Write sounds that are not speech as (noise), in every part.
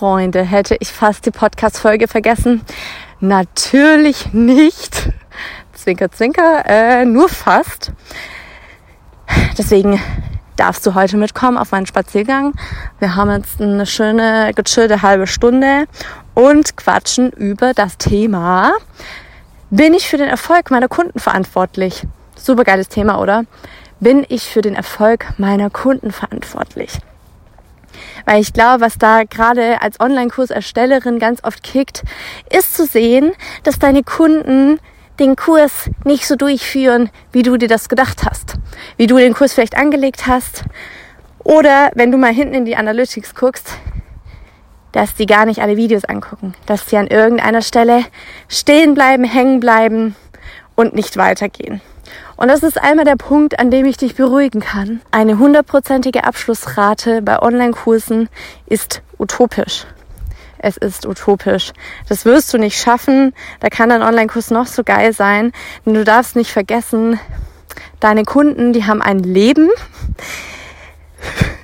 Freunde, hätte ich fast die Podcast-Folge vergessen. Natürlich nicht. Zwinker, zwinker, äh, nur fast. Deswegen darfst du heute mitkommen auf meinen Spaziergang. Wir haben jetzt eine schöne, gechillte halbe Stunde und quatschen über das Thema, bin ich für den Erfolg meiner Kunden verantwortlich? Super geiles Thema, oder? Bin ich für den Erfolg meiner Kunden verantwortlich? Weil ich glaube, was da gerade als Online-Kurserstellerin ganz oft kickt, ist zu sehen, dass deine Kunden den Kurs nicht so durchführen, wie du dir das gedacht hast. Wie du den Kurs vielleicht angelegt hast. Oder wenn du mal hinten in die Analytics guckst, dass die gar nicht alle Videos angucken. Dass sie an irgendeiner Stelle stehen bleiben, hängen bleiben und nicht weitergehen. Und das ist einmal der Punkt, an dem ich dich beruhigen kann. Eine hundertprozentige Abschlussrate bei Online-Kursen ist utopisch. Es ist utopisch. Das wirst du nicht schaffen. Da kann dein Online-Kurs noch so geil sein. Denn du darfst nicht vergessen, deine Kunden, die haben ein Leben.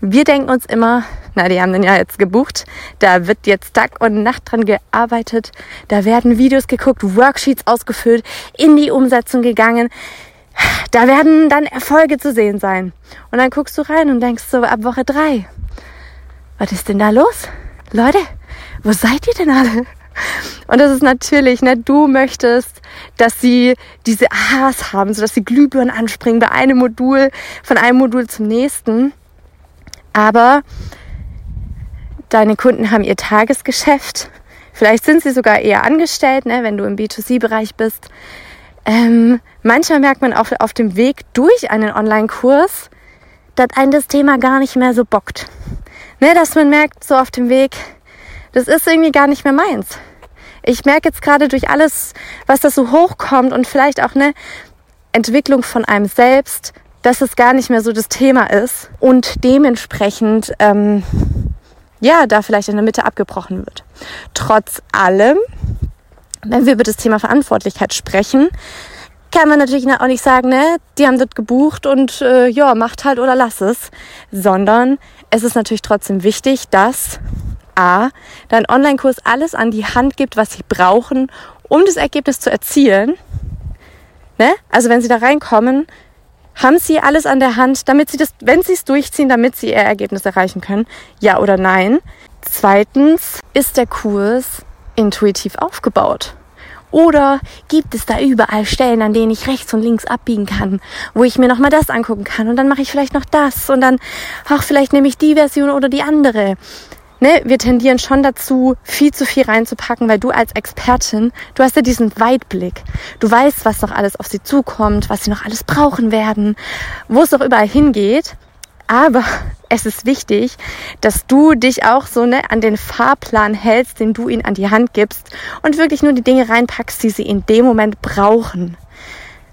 Wir denken uns immer, na, die haben den ja jetzt gebucht. Da wird jetzt Tag und Nacht dran gearbeitet. Da werden Videos geguckt, Worksheets ausgefüllt, in die Umsetzung gegangen da werden dann Erfolge zu sehen sein. Und dann guckst du rein und denkst so ab Woche drei, was ist denn da los? Leute, wo seid ihr denn alle? Und das ist natürlich, ne, du möchtest, dass sie diese A's haben, sodass sie Glühbirnen anspringen bei einem Modul, von einem Modul zum nächsten. Aber deine Kunden haben ihr Tagesgeschäft. Vielleicht sind sie sogar eher angestellt, ne, wenn du im B2C-Bereich bist. Ähm, manchmal merkt man auch auf dem Weg durch einen Online-Kurs, dass ein das Thema gar nicht mehr so bockt. Ne, dass man merkt, so auf dem Weg, das ist irgendwie gar nicht mehr meins. Ich merke jetzt gerade durch alles, was da so hochkommt und vielleicht auch eine Entwicklung von einem selbst, dass es gar nicht mehr so das Thema ist und dementsprechend ähm, ja da vielleicht in der Mitte abgebrochen wird. Trotz allem wenn wir über das Thema Verantwortlichkeit sprechen, kann man natürlich auch nicht sagen, ne, die haben das gebucht und äh, ja, macht halt oder lass es, sondern es ist natürlich trotzdem wichtig, dass A, dein Online-Kurs alles an die Hand gibt, was sie brauchen, um das Ergebnis zu erzielen. Ne? Also wenn sie da reinkommen, haben sie alles an der Hand, damit sie das, wenn sie es durchziehen, damit sie ihr Ergebnis erreichen können? Ja oder nein? Zweitens, ist der Kurs intuitiv aufgebaut? Oder gibt es da überall Stellen, an denen ich rechts und links abbiegen kann, wo ich mir nochmal das angucken kann und dann mache ich vielleicht noch das und dann, ach, vielleicht nehme ich die Version oder die andere. Ne, wir tendieren schon dazu, viel zu viel reinzupacken, weil du als Expertin, du hast ja diesen Weitblick. Du weißt, was noch alles auf sie zukommt, was sie noch alles brauchen werden, wo es doch überall hingeht. Aber (laughs) es ist wichtig, dass du dich auch so ne, an den Fahrplan hältst, den du ihnen an die Hand gibst und wirklich nur die Dinge reinpackst, die sie in dem Moment brauchen.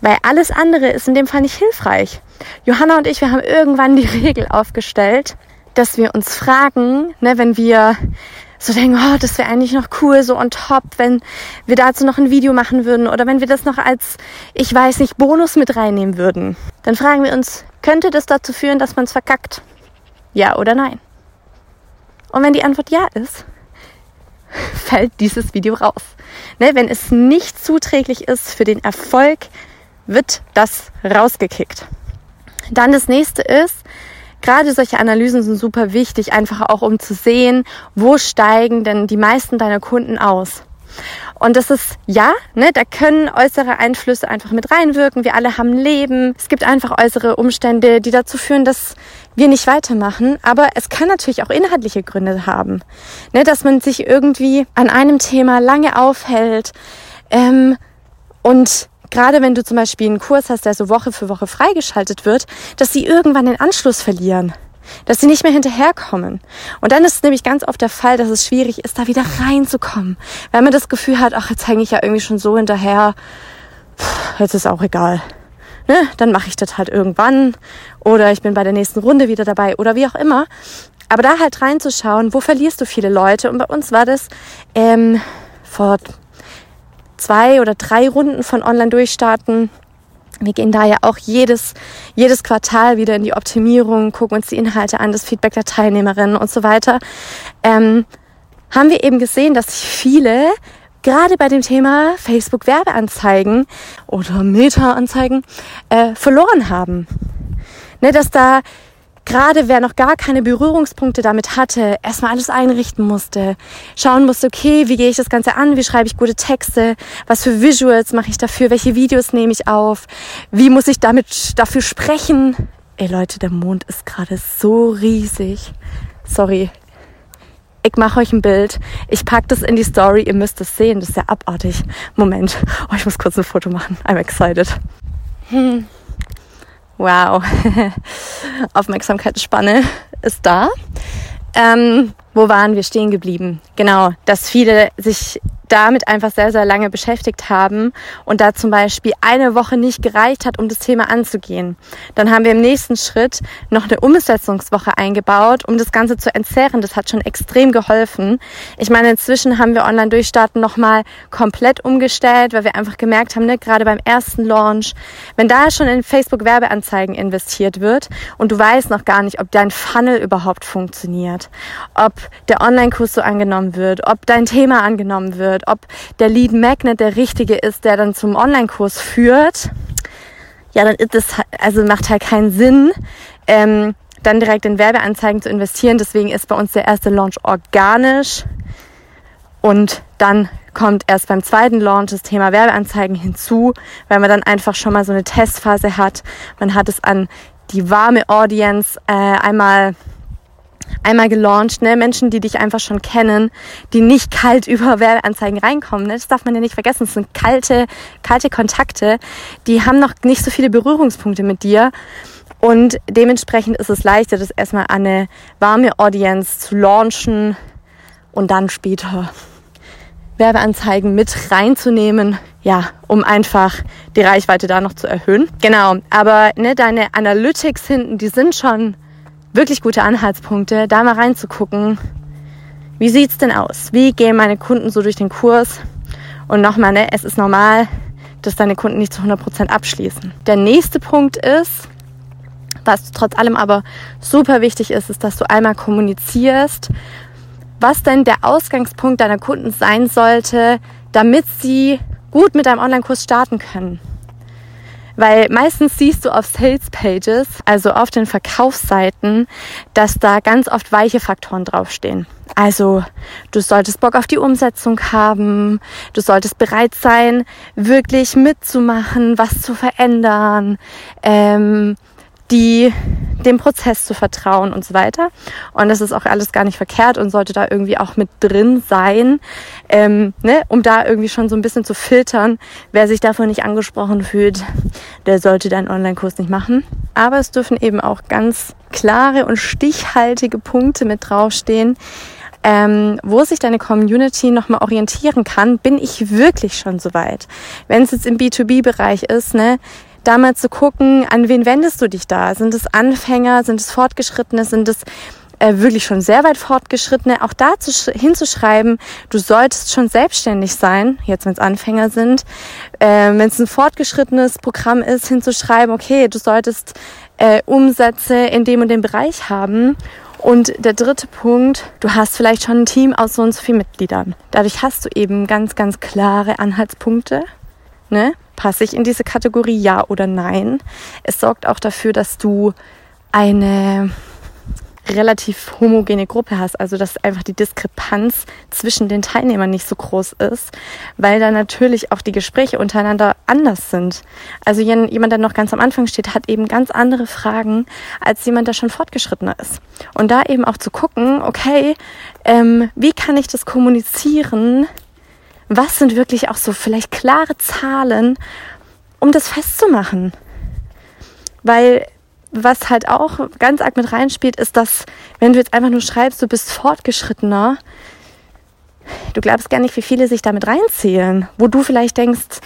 Weil alles andere ist in dem Fall nicht hilfreich. Johanna und ich, wir haben irgendwann die (laughs) Regel aufgestellt, dass wir uns fragen, ne, wenn wir so denken, oh, das wäre eigentlich noch cool, so on top, wenn wir dazu noch ein Video machen würden oder wenn wir das noch als, ich weiß nicht, Bonus mit reinnehmen würden. Dann fragen wir uns, könnte das dazu führen, dass man es verkackt? Ja oder nein? Und wenn die Antwort ja ist, (laughs) fällt dieses Video raus. Ne, wenn es nicht zuträglich ist für den Erfolg, wird das rausgekickt. Dann das nächste ist, gerade solche Analysen sind super wichtig, einfach auch um zu sehen, wo steigen denn die meisten deiner Kunden aus. Und das ist, ja, ne, da können äußere Einflüsse einfach mit reinwirken. Wir alle haben Leben. Es gibt einfach äußere Umstände, die dazu führen, dass wir nicht weitermachen. Aber es kann natürlich auch inhaltliche Gründe haben. Ne, dass man sich irgendwie an einem Thema lange aufhält. Ähm, und gerade wenn du zum Beispiel einen Kurs hast, der so Woche für Woche freigeschaltet wird, dass sie irgendwann den Anschluss verlieren dass sie nicht mehr hinterherkommen. Und dann ist es nämlich ganz oft der Fall, dass es schwierig ist, da wieder reinzukommen, weil man das Gefühl hat, ach, jetzt hänge ich ja irgendwie schon so hinterher, Puh, jetzt ist auch egal. Ne? Dann mache ich das halt irgendwann oder ich bin bei der nächsten Runde wieder dabei oder wie auch immer. Aber da halt reinzuschauen, wo verlierst du viele Leute? Und bei uns war das ähm, vor zwei oder drei Runden von Online-Durchstarten wir gehen da ja auch jedes, jedes Quartal wieder in die Optimierung, gucken uns die Inhalte an, das Feedback der Teilnehmerinnen und so weiter. Ähm, haben wir eben gesehen, dass sich viele gerade bei dem Thema Facebook Werbeanzeigen oder Meta-Anzeigen äh, verloren haben. Ne, dass da gerade wer noch gar keine Berührungspunkte damit hatte, erstmal alles einrichten musste, schauen musste, okay, wie gehe ich das Ganze an, wie schreibe ich gute Texte, was für Visuals mache ich dafür, welche Videos nehme ich auf, wie muss ich damit dafür sprechen. Ey Leute, der Mond ist gerade so riesig. Sorry. Ich mache euch ein Bild. Ich packe das in die Story. Ihr müsst es sehen. Das ist ja abartig. Moment. Oh, ich muss kurz ein Foto machen. I'm excited. Hm. Wow. (laughs) Aufmerksamkeitsspanne ist da. Ähm, wo waren wir stehen geblieben? Genau, dass viele sich damit einfach sehr, sehr lange beschäftigt haben und da zum Beispiel eine Woche nicht gereicht hat, um das Thema anzugehen. Dann haben wir im nächsten Schritt noch eine Umsetzungswoche eingebaut, um das Ganze zu entzerren. Das hat schon extrem geholfen. Ich meine, inzwischen haben wir Online-Durchstarten nochmal komplett umgestellt, weil wir einfach gemerkt haben, ne, gerade beim ersten Launch, wenn da schon in Facebook-Werbeanzeigen investiert wird und du weißt noch gar nicht, ob dein Funnel überhaupt funktioniert, ob der Online-Kurs so angenommen wird, ob dein Thema angenommen wird, wird, ob der Lead Magnet der richtige ist, der dann zum Online-Kurs führt, ja, dann ist es, also macht halt keinen Sinn, ähm, dann direkt in Werbeanzeigen zu investieren. Deswegen ist bei uns der erste Launch organisch und dann kommt erst beim zweiten Launch das Thema Werbeanzeigen hinzu, weil man dann einfach schon mal so eine Testphase hat. Man hat es an die warme Audience äh, einmal einmal gelauncht, ne? Menschen, die dich einfach schon kennen, die nicht kalt (laughs) über Werbeanzeigen reinkommen. Ne? Das darf man ja nicht vergessen. Das sind kalte, kalte Kontakte, die haben noch nicht so viele Berührungspunkte mit dir. Und dementsprechend ist es leichter, das erstmal an eine warme Audience zu launchen und dann später Werbeanzeigen mit reinzunehmen, ja, um einfach die Reichweite da noch zu erhöhen. Genau, aber ne, deine Analytics hinten, die sind schon wirklich gute Anhaltspunkte, da mal reinzugucken. Wie sieht's denn aus? Wie gehen meine Kunden so durch den Kurs? Und nochmal, ne, es ist normal, dass deine Kunden nicht zu 100% abschließen. Der nächste Punkt ist, was trotz allem aber super wichtig ist, ist, dass du einmal kommunizierst, was denn der Ausgangspunkt deiner Kunden sein sollte, damit sie gut mit deinem Online-Kurs starten können. Weil meistens siehst du auf Sales Pages, also auf den Verkaufsseiten, dass da ganz oft weiche Faktoren draufstehen. Also du solltest Bock auf die Umsetzung haben, du solltest bereit sein, wirklich mitzumachen, was zu verändern. Ähm, die dem Prozess zu vertrauen und so weiter. Und das ist auch alles gar nicht verkehrt und sollte da irgendwie auch mit drin sein, ähm, ne, um da irgendwie schon so ein bisschen zu filtern. Wer sich davon nicht angesprochen fühlt, der sollte deinen Online-Kurs nicht machen. Aber es dürfen eben auch ganz klare und stichhaltige Punkte mit draufstehen, ähm, wo sich deine Community nochmal orientieren kann, bin ich wirklich schon so weit. Wenn es jetzt im B2B-Bereich ist, ne, da mal zu gucken, an wen wendest du dich da? Sind es Anfänger, sind es Fortgeschrittene, sind es äh, wirklich schon sehr weit fortgeschrittene, auch da zu, hinzuschreiben, du solltest schon selbstständig sein, jetzt wenn es Anfänger sind, äh, wenn es ein fortgeschrittenes Programm ist, hinzuschreiben, okay, du solltest äh, Umsätze in dem und dem Bereich haben. Und der dritte Punkt, du hast vielleicht schon ein Team aus so und so vielen Mitgliedern. Dadurch hast du eben ganz, ganz klare Anhaltspunkte. Ne? Passe ich in diese Kategorie Ja oder Nein? Es sorgt auch dafür, dass du eine relativ homogene Gruppe hast, also dass einfach die Diskrepanz zwischen den Teilnehmern nicht so groß ist, weil da natürlich auch die Gespräche untereinander anders sind. Also jemand, der noch ganz am Anfang steht, hat eben ganz andere Fragen als jemand, der schon fortgeschrittener ist. Und da eben auch zu gucken, okay, ähm, wie kann ich das kommunizieren, was sind wirklich auch so vielleicht klare Zahlen, um das festzumachen. Weil was halt auch ganz arg mit reinspielt, ist, dass wenn du jetzt einfach nur schreibst, du bist fortgeschrittener, du glaubst gar nicht, wie viele sich damit reinzählen. Wo du vielleicht denkst,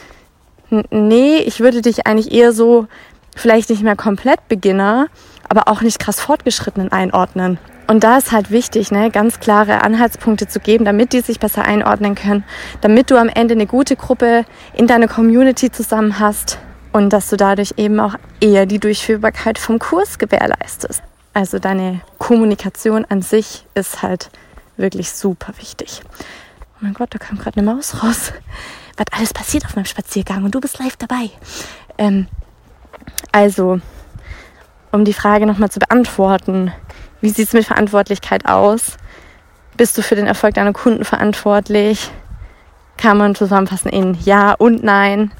nee, ich würde dich eigentlich eher so, vielleicht nicht mehr komplett Beginner, aber auch nicht krass fortgeschrittenen einordnen. Und da ist halt wichtig, ne, ganz klare Anhaltspunkte zu geben, damit die sich besser einordnen können, damit du am Ende eine gute Gruppe in deiner Community zusammen hast und dass du dadurch eben auch eher die Durchführbarkeit vom Kurs gewährleistest. Also deine Kommunikation an sich ist halt wirklich super wichtig. Oh mein Gott, da kam gerade eine Maus raus. Was alles passiert auf meinem Spaziergang und du bist live dabei. Ähm, also, um die Frage nochmal zu beantworten, wie sieht es mit Verantwortlichkeit aus? Bist du für den Erfolg deiner Kunden verantwortlich? Kann man zusammenfassen in Ja und Nein.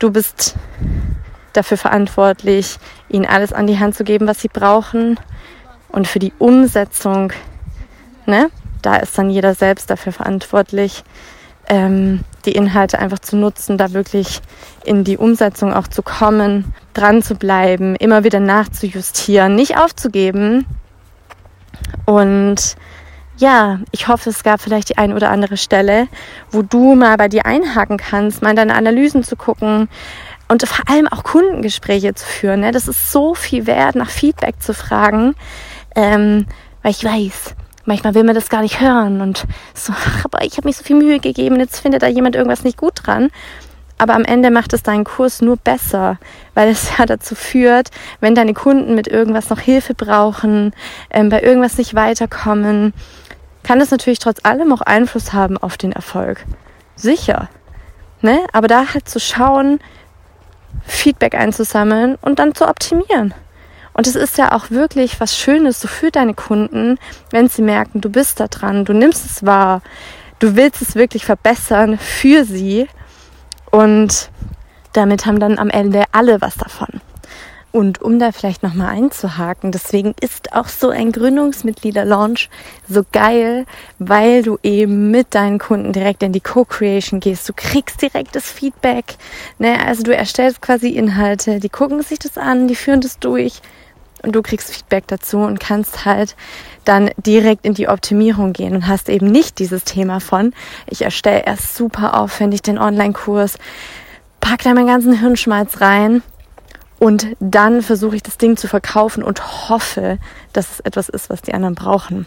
Du bist dafür verantwortlich, ihnen alles an die Hand zu geben, was sie brauchen. Und für die Umsetzung, ne, da ist dann jeder selbst dafür verantwortlich, ähm, die Inhalte einfach zu nutzen, da wirklich in die Umsetzung auch zu kommen, dran zu bleiben, immer wieder nachzujustieren, nicht aufzugeben. Und ja, ich hoffe, es gab vielleicht die ein oder andere Stelle, wo du mal bei dir einhaken kannst, mal in deine Analysen zu gucken und vor allem auch Kundengespräche zu führen. Ne? Das ist so viel wert, nach Feedback zu fragen, ähm, weil ich weiß, manchmal will man das gar nicht hören und so, ach, (laughs) aber ich habe mich so viel Mühe gegeben, jetzt findet da jemand irgendwas nicht gut dran. Aber am Ende macht es deinen Kurs nur besser, weil es ja dazu führt, wenn deine Kunden mit irgendwas noch Hilfe brauchen, ähm, bei irgendwas nicht weiterkommen, kann es natürlich trotz allem auch Einfluss haben auf den Erfolg. Sicher. Ne? Aber da halt zu schauen, Feedback einzusammeln und dann zu optimieren. Und es ist ja auch wirklich was Schönes so für deine Kunden, wenn sie merken, du bist da dran, du nimmst es wahr, du willst es wirklich verbessern für sie. Und damit haben dann am Ende alle was davon. Und um da vielleicht nochmal einzuhaken, deswegen ist auch so ein Gründungsmitglieder-Launch so geil, weil du eben mit deinen Kunden direkt in die Co-Creation gehst. Du kriegst direkt das Feedback. Ne? Also du erstellst quasi Inhalte, die gucken sich das an, die führen das durch und du kriegst Feedback dazu und kannst halt dann direkt in die Optimierung gehen und hast eben nicht dieses Thema von, ich erstelle erst super aufwendig den Online-Kurs, pack da meinen ganzen Hirnschmalz rein und dann versuche ich das Ding zu verkaufen und hoffe, dass es etwas ist, was die anderen brauchen.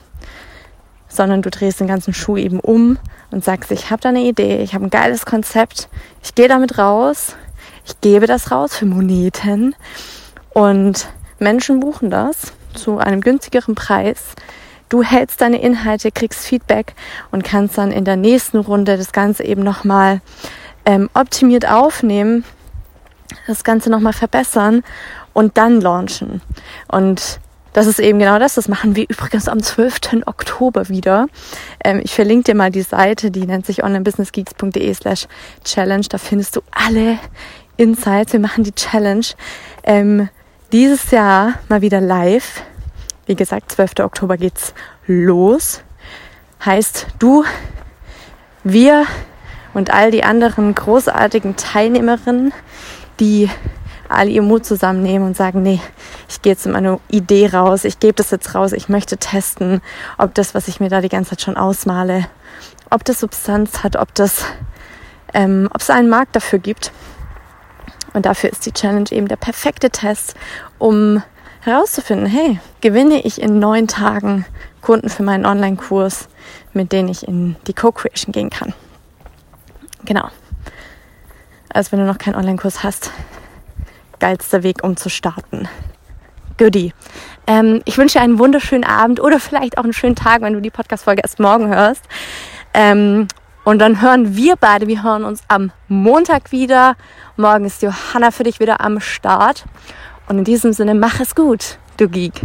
Sondern du drehst den ganzen Schuh eben um und sagst, ich habe da eine Idee, ich habe ein geiles Konzept, ich gehe damit raus, ich gebe das raus für Moneten und Menschen buchen das zu einem günstigeren Preis. Du hältst deine Inhalte, kriegst Feedback und kannst dann in der nächsten Runde das Ganze eben nochmal ähm, optimiert aufnehmen das Ganze nochmal verbessern und dann launchen. Und das ist eben genau das. Das machen wir übrigens am 12. Oktober wieder. Ähm, ich verlinke dir mal die Seite, die nennt sich onlinebusinessgeeks.de slash challenge. Da findest du alle Insights. Wir machen die Challenge ähm, dieses Jahr mal wieder live. Wie gesagt, 12. Oktober geht's los. Heißt, du, wir und all die anderen großartigen Teilnehmerinnen die alle ihr Mut zusammennehmen und sagen, nee, ich gehe jetzt mit meiner Idee raus, ich gebe das jetzt raus, ich möchte testen, ob das, was ich mir da die ganze Zeit schon ausmale, ob das Substanz hat, ob das, ähm, ob es einen Markt dafür gibt. Und dafür ist die Challenge eben der perfekte Test, um herauszufinden, hey, gewinne ich in neun Tagen Kunden für meinen Online-Kurs, mit denen ich in die Co-Creation gehen kann. Genau als wenn du noch keinen Online-Kurs hast. Geilster Weg, um zu starten. Goodie. Ähm, ich wünsche dir einen wunderschönen Abend oder vielleicht auch einen schönen Tag, wenn du die Podcast-Folge erst morgen hörst. Ähm, und dann hören wir beide, wir hören uns am Montag wieder. Morgen ist Johanna für dich wieder am Start. Und in diesem Sinne, mach es gut, du Geek.